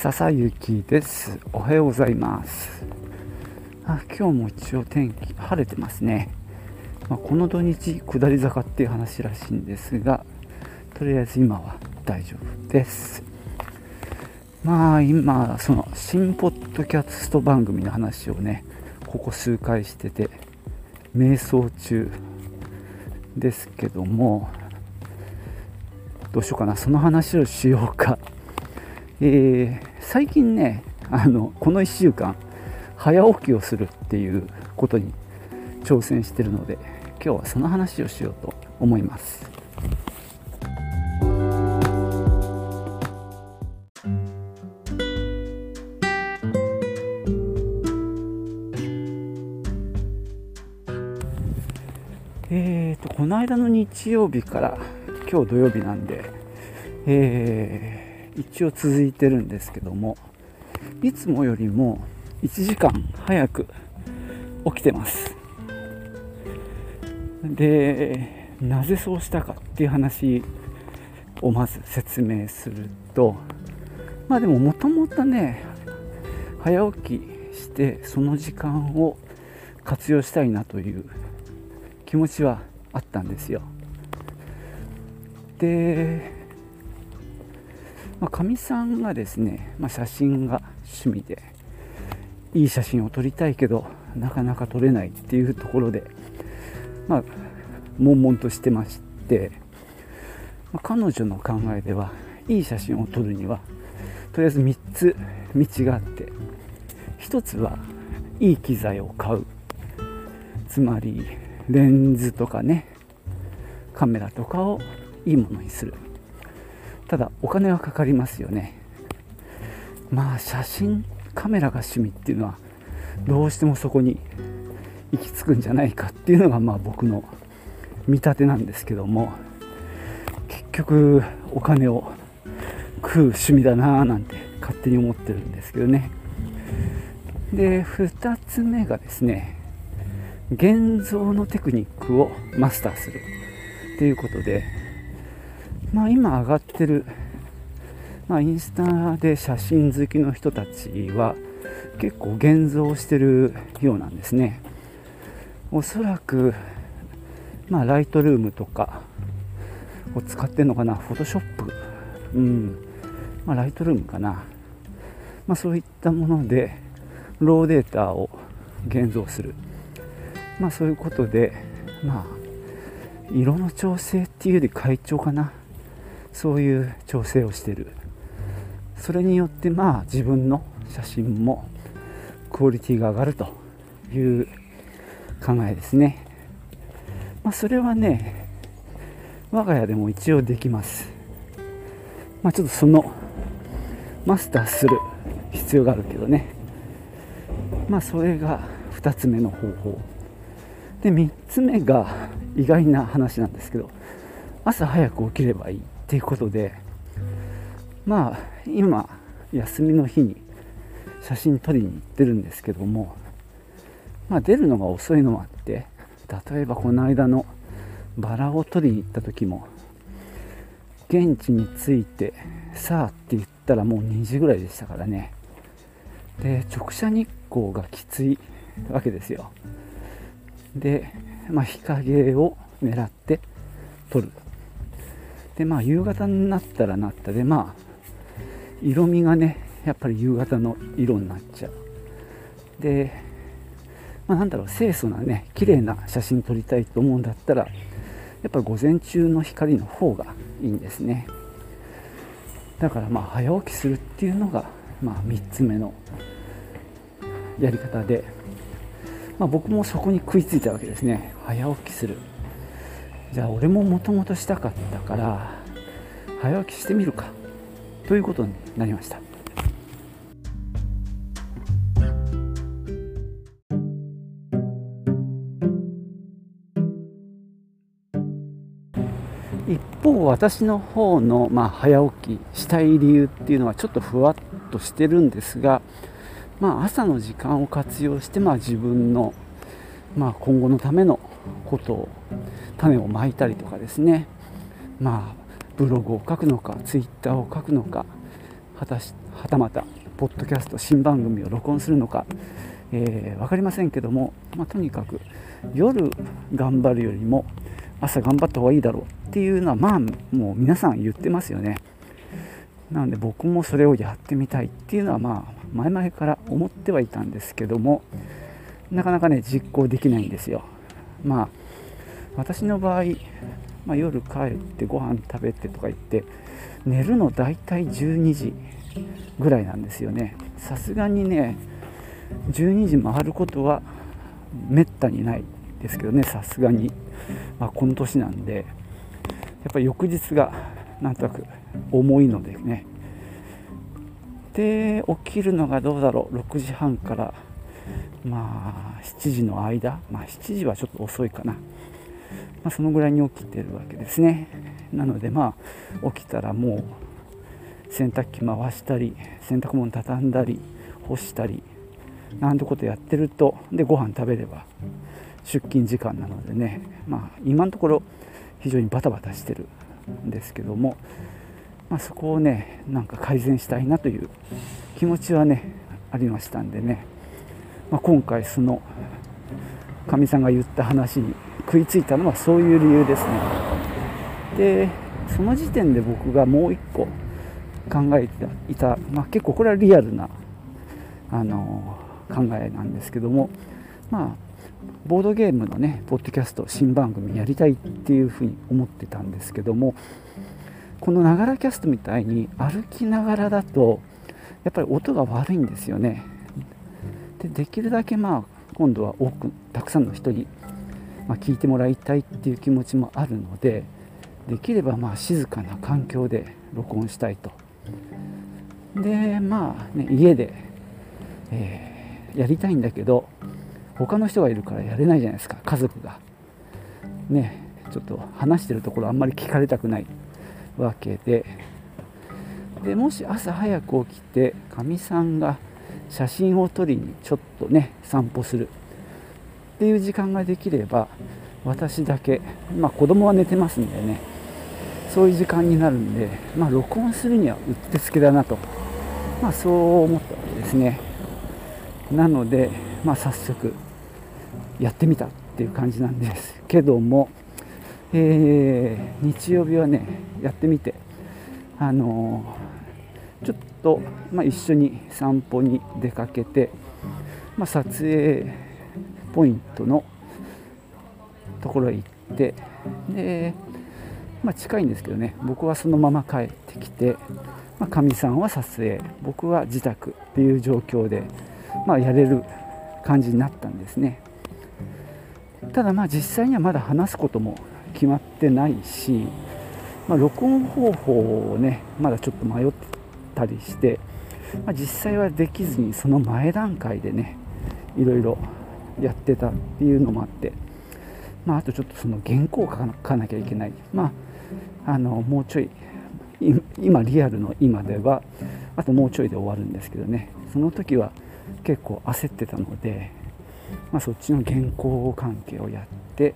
笹雪です。おはようございます。あ今日も一応天気晴れてますね、まあ、この土日下り坂っていう話らしいんですがとりあえず今は大丈夫です。まあ今その新ポッドキャスト番組の話をねここ数回してて瞑想中ですけどもどうしようかな。その話をしようか。え、最近ねあのこの1週間早起きをするっていうことに挑戦してるので今日はその話をしようと思います。えーとこの間の日曜日から今日土曜日なんでえー一応続いてるんですけどもいつもよりも1時間早く起きてます。でなぜそうしたかっていう話をまず説明するとまあでももともとね早起きしてその時間を活用したいなという気持ちはあったんですよ。でかみ、さんがですね、まあ、写真が趣味でいい写真を撮りたいけどなかなか撮れないっていうところでまあ悶々としてまして、まあ、彼女の考えではいい写真を撮るにはとりあえず3つ道があって1つはいい機材を買う。つまりレンズとかねカメラとかをいいものにする。ただお金はかかりますよね。まあ写真カメラが趣味っていうのはどうしてもそこに行き着くんじゃないかっていうのがまあ僕の見立てなんですけども結局お金を食う趣味だなぁなんて勝手に思ってるんですけどね。で2つ目がですね現像のテクニックをマスターするっていうことでまあ、今上がってる、まあ、インスタで写真好きの人たちは結構現像してるようなんですね。おそらく、まあ、ライトルームとかを使ってるのかな。フォトショップ。うん、まあ、ライトルームかな、まあ、そういったものでローデータを現像する。まあそういうことでまあ色の調整っていうより会長かな。そういう調整をしてる。それによってまあ自分の写真もクオリティが上がるという考えですね、まあ、それはね我が家でも一応できます。まあちょっとそのマスターする必要があるけどね。まあそれが2つ目の方法。で3つ目が意外な話なんですけど朝早く起きればいい。っていうことでまあ今休みの日に写真撮りに行ってるんですけどもまあ出るのが遅いのもあって例えばこの間のバラを取りに行った時も現地に着いてさあって言ったらもう2時ぐらいでしたからね。で直射日光がきついわけですよ。で、まあ、日陰を狙って撮る。でまあ夕方になったらなったでまあ色味がねやっぱり夕方の色になっちゃう。で、まあ、なんだろう清楚なね綺麗な写真撮りたいと思うんだったらやっぱ午前中の光の方がいいんですね。だからまあ早起きするっていうのがまあ3つ目のやり方で、まあ、僕もそこに食いついたわけですね。早起きする。じゃあ俺ももともとしたかったから早起きしてみるか。ということになりました。一方私の方の、まあ、早起きしたい理由っていうのはちょっとふわっとしてるんですが、まあ、朝の時間を活用して、まあ、自分の、まあ、今後のためのことを種をまいたりとかですね。まあブログを書くのかツイッターを書くのかはたしはたまたポッドキャスト新番組を録音するのか、えー、分かりませんけども、まあ、とにかく夜頑張るよりも朝頑張った方がいいだろうっていうのはまあもう皆さん言ってますよね。なので僕もそれをやってみたいっていうのはまあ前々から思ってはいたんですけどもなかなかね実行できないんですよ。まあ私の場合、まあ、夜帰ってご飯食べてとか言って寝るの大体12時ぐらいなんですよね。さすがにね12時回ることはめったにないですけどねさすがに、まあ、この年なんでやっぱ翌日がなんとなく重いのでね。で起きるのがどうだろう。6時半からまあ7時の間。まあ7時はちょっと遅いかな、まあ、そのぐらいに起きてるわけですね。なのでまあ起きたらもう洗濯機回したり洗濯物畳んだり干したりなんてことやってるとでご飯食べれば出勤時間なのでね。まあ今のところ非常にバタバタしてるんですけども、まあ、そこをねなんか改善したいなという気持ちはねありましたんでね、まあ、今回そのかみさんが言った話に食いついたのはそういう理由ですね。でその時点で僕がもう一個考えていた、まあ、結構これはリアルなあの考えなんですけどもまあボードゲームのねポッドキャスト新番組やりたいっていうふうに思ってたんですけどもこのながらキャストみたいに歩きながらだとやっぱり音が悪いんですよね。でできるだけまあ今度は多くたくさんの人に、まあ、聞いてもらいたいっていう気持ちもあるのでできればまあ静かな環境で録音したいと。でまあね家で、えー、やりたいんだけど他の人がいるからやれないじゃないですか家族が。ねちょっと話してるところあんまり聞かれたくないわけで。でもし朝早く起きてかみさんが写真を撮りにちょっとね散歩する。っていう時間ができれば私だけまあ子供は寝てますんでね。そういう時間になるんでまあ録音するにはうってつけだなと。まあそう思ったわけですね。なのでまあ早速やってみたっていう感じなんですけども、えー、日曜日はねやってみてあのー、ちょっと、まあ、一緒に散歩に出かけて、まあ、撮影ポイントのところへ行ってで、まあ、近いんですけどね僕はそのまま帰ってきてかみ、まあ、さんは撮影僕は自宅っていう状況で、まあ、やれる感じになったんですね。ただまあ実際にはまだ話すことも決まってないし、まあ、録音方法をねまだちょっと迷ったりして、まあ、実際はできずにその前段階でねいろいろやってたっていうのもあって、まあ、あとちょっとその原稿を書かなきゃいけない、まあ、あのもうちょい今リアルの今ではあともうちょいで終わるんですけどね。その時は結構焦ってたのでまあ、そっちの原稿関係をやって、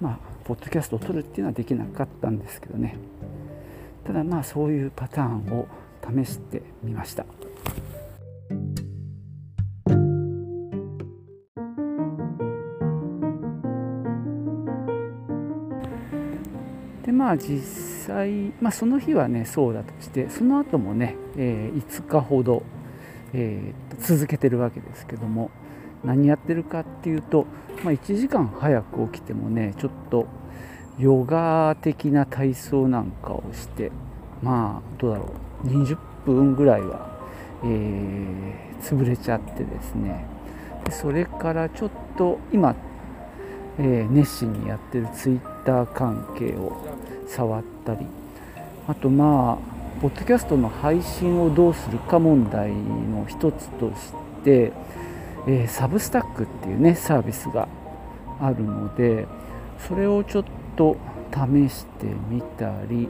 まあ、ポッドキャストを撮るっていうのはできなかったんですけどね。ただまあそういうパターンを試してみました。まあ実際、まあ、その日はねそうだとしてその後もね、えー、5日ほど、えー、続けてるわけですけども何やってるかっていうと、まあ、1時間早く起きてもねちょっとヨガ的な体操なんかをしてまあどうだろう20分ぐらいは、えー、潰れちゃってですね。でそれからちょっと今、えー、熱心にやってるツイッター関係を触ったり。あとまあポッドキャストの配信をどうするか問題の一つとしてえー、サブスタックっていうねサービスがあるのでそれをちょっと試してみたり。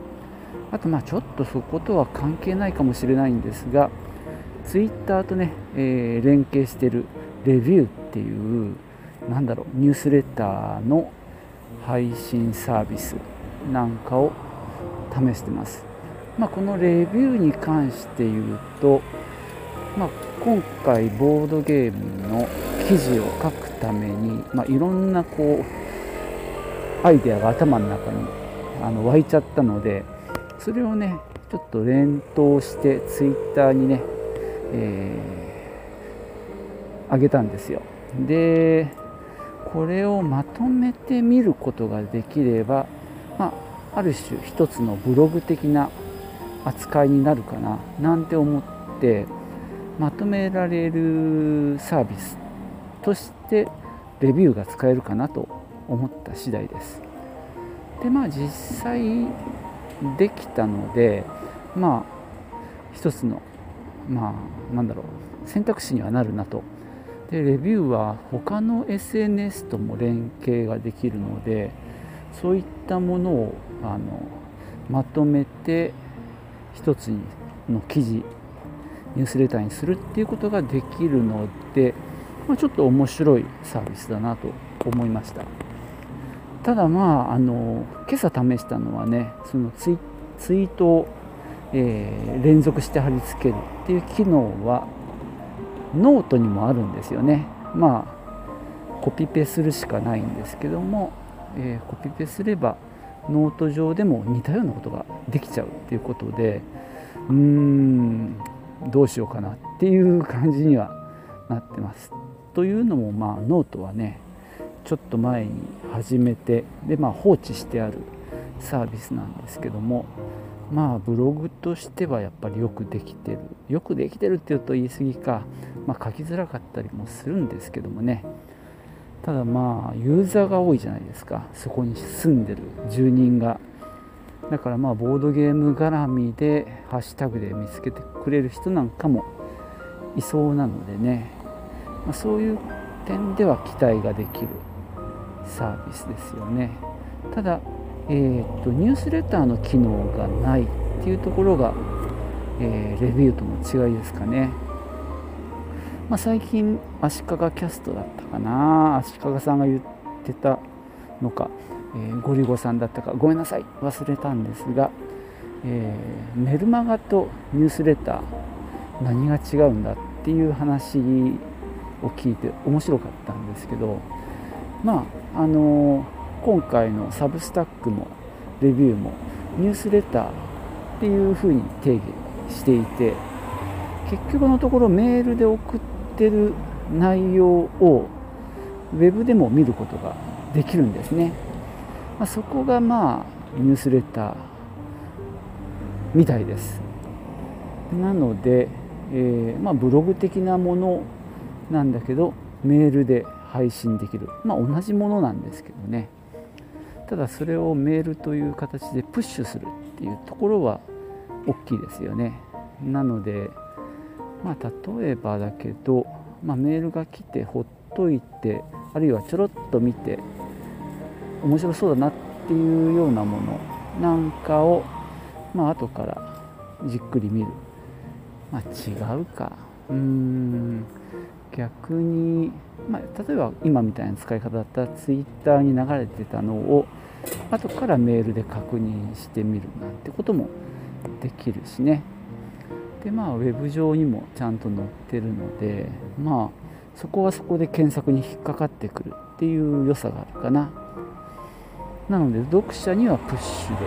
あとまあちょっとそことは関係ないかもしれないんですがツイッターとね、えー、連携してるレビューっていうなんだろうニュースレターの配信サービスなんかを試してます。まあ、このレビューに関して言うと、まあ、今回ボードゲームの記事を書くために、まあ、いろんなこうアイデアが頭の中にあの湧いちゃったのでそれをねちょっと連投してツイッターにね、えー、げたんですよ。でこれをまとめてみることができれば、あ、る種一つのブログ的な扱いになるかななんて思ってまとめられるサービスとしてレビューが使えるかなと思った次第です。でまあ実際できたのでまあ一つのまあなんだろう選択肢にはなるなと。でレビューは他の SNS とも連携ができるのでそういったものをあのまとめて一つの記事ニュースレターにするっていうことができるので、まあ、ちょっと面白いサービスだなと思いました。ただまああの今朝試したのはねそのツイツイートを、えー、連続して貼り付けるっていう機能はノートにもあるんですよね。まあコピペするしかないんですけども、えー、コピペすればノート上でも似たようなことができちゃうっていうことでうーんどうしようかなっていう感じにはなってます。というのもまあノートはねちょっと前に始めてでまあ放置してあるサービスなんですけどもまあブログとしてはやっぱりよくできてるよくできてるっていうと言い過ぎか、まあ、書きづらかったりもするんですけどもねただまあユーザーが多いじゃないですか。そこに住んでる住人が。だからまあボードゲーム絡みでハッシュタグで見つけてくれる人なんかもいそうなのでね、まあ、そういう点では期待ができるサービスですよね。ただ、えーと、ニュースレターの機能がないっていうところが、えー、レビューとの違いですかね、まあ、最近足利キャストだったかな。足利さんが言ってたのか。えー、ゴリゴさんだったか。ごめんなさい。忘れたんですが、えー、メルマガとニュースレター。何が違うんだっていう話を聞いて面白かったんですけど。まああのー、今回のサブスタックもレビューもニュースレターっていうふうに定義していて結局のところメールで送っててる内容をウェブでも見ることができるんですね。まあ、そこがまあニュースレターみたいです。なので、えー、まあ、ブログ的なものなんだけどメールで配信できる。まあ同じものなんですけどね。ただそれをメールという形でプッシュするっていうところは大きいですよね。なのでまあ例えばだけど、まあ、メールが来てほっといてあるいはちょろっと見て面白そうだなっていうようなものなんかをまあ後からじっくり見る。まあ違うか。うーん。逆に、まあ、例えば今みたいな使い方だったらツイッターに流れてたのを後からメールで確認してみるなんてこともできるしね。でまあウェブ上にもちゃんと載ってるのでまあそこはそこで検索に引っかかってくるっていう良さがあるかな。なので読者にはプッシュ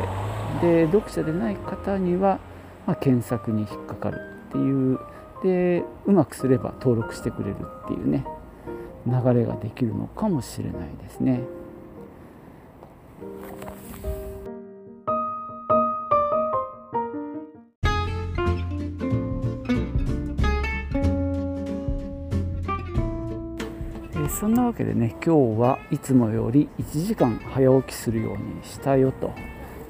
で。で読者でない方には、まあ、検索に引っかかるっていう。でうまくすれば登録してくれるっていうね流れができるのかもしれないですね。そんなわけでね今日はいつもより1時間早起きするようにしたよと。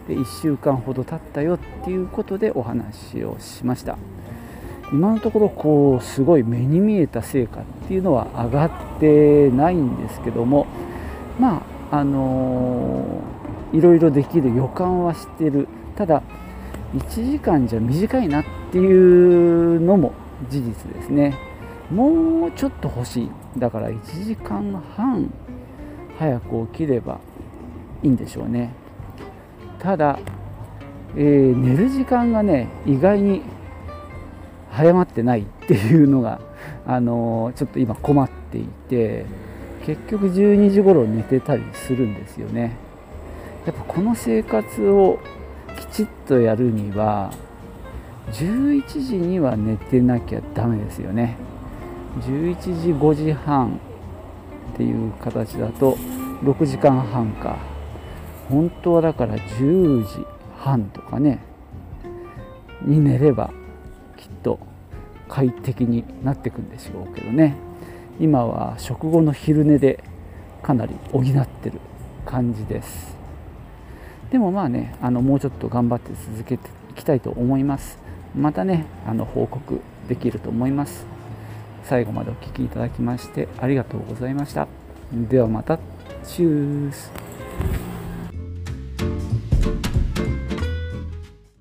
で1週間ほど経ったよっていうことでお話をしました。今のところこうすごい目に見えた成果っていうのは上がってないんですけどもまああのー、いろいろできる予感はしてる。ただ1時間じゃ短いなっていうのも事実ですね。もうちょっと欲しい。だから1時間半早く起きればいいんでしょうね。ただ、えー、寝る時間がね意外に早まってないっていうのが、あのー、ちょっと今困っていて結局12時頃寝てたりするんですよね。やっぱこの生活をきちっとやるには11時には寝てなきゃダメですよね。11時5時半っていう形だと6時間半か。本当はだから10時半とかね。に寝ればきっと快適になってくんでしょうけどね。今は食後の昼寝でかなり補ってる感じです。でもまあねあのもうちょっと頑張って続けていきたいと思います。またねあの報告できると思います。最後までお聴きいただきましてありがとうございました。ではまた。チュース。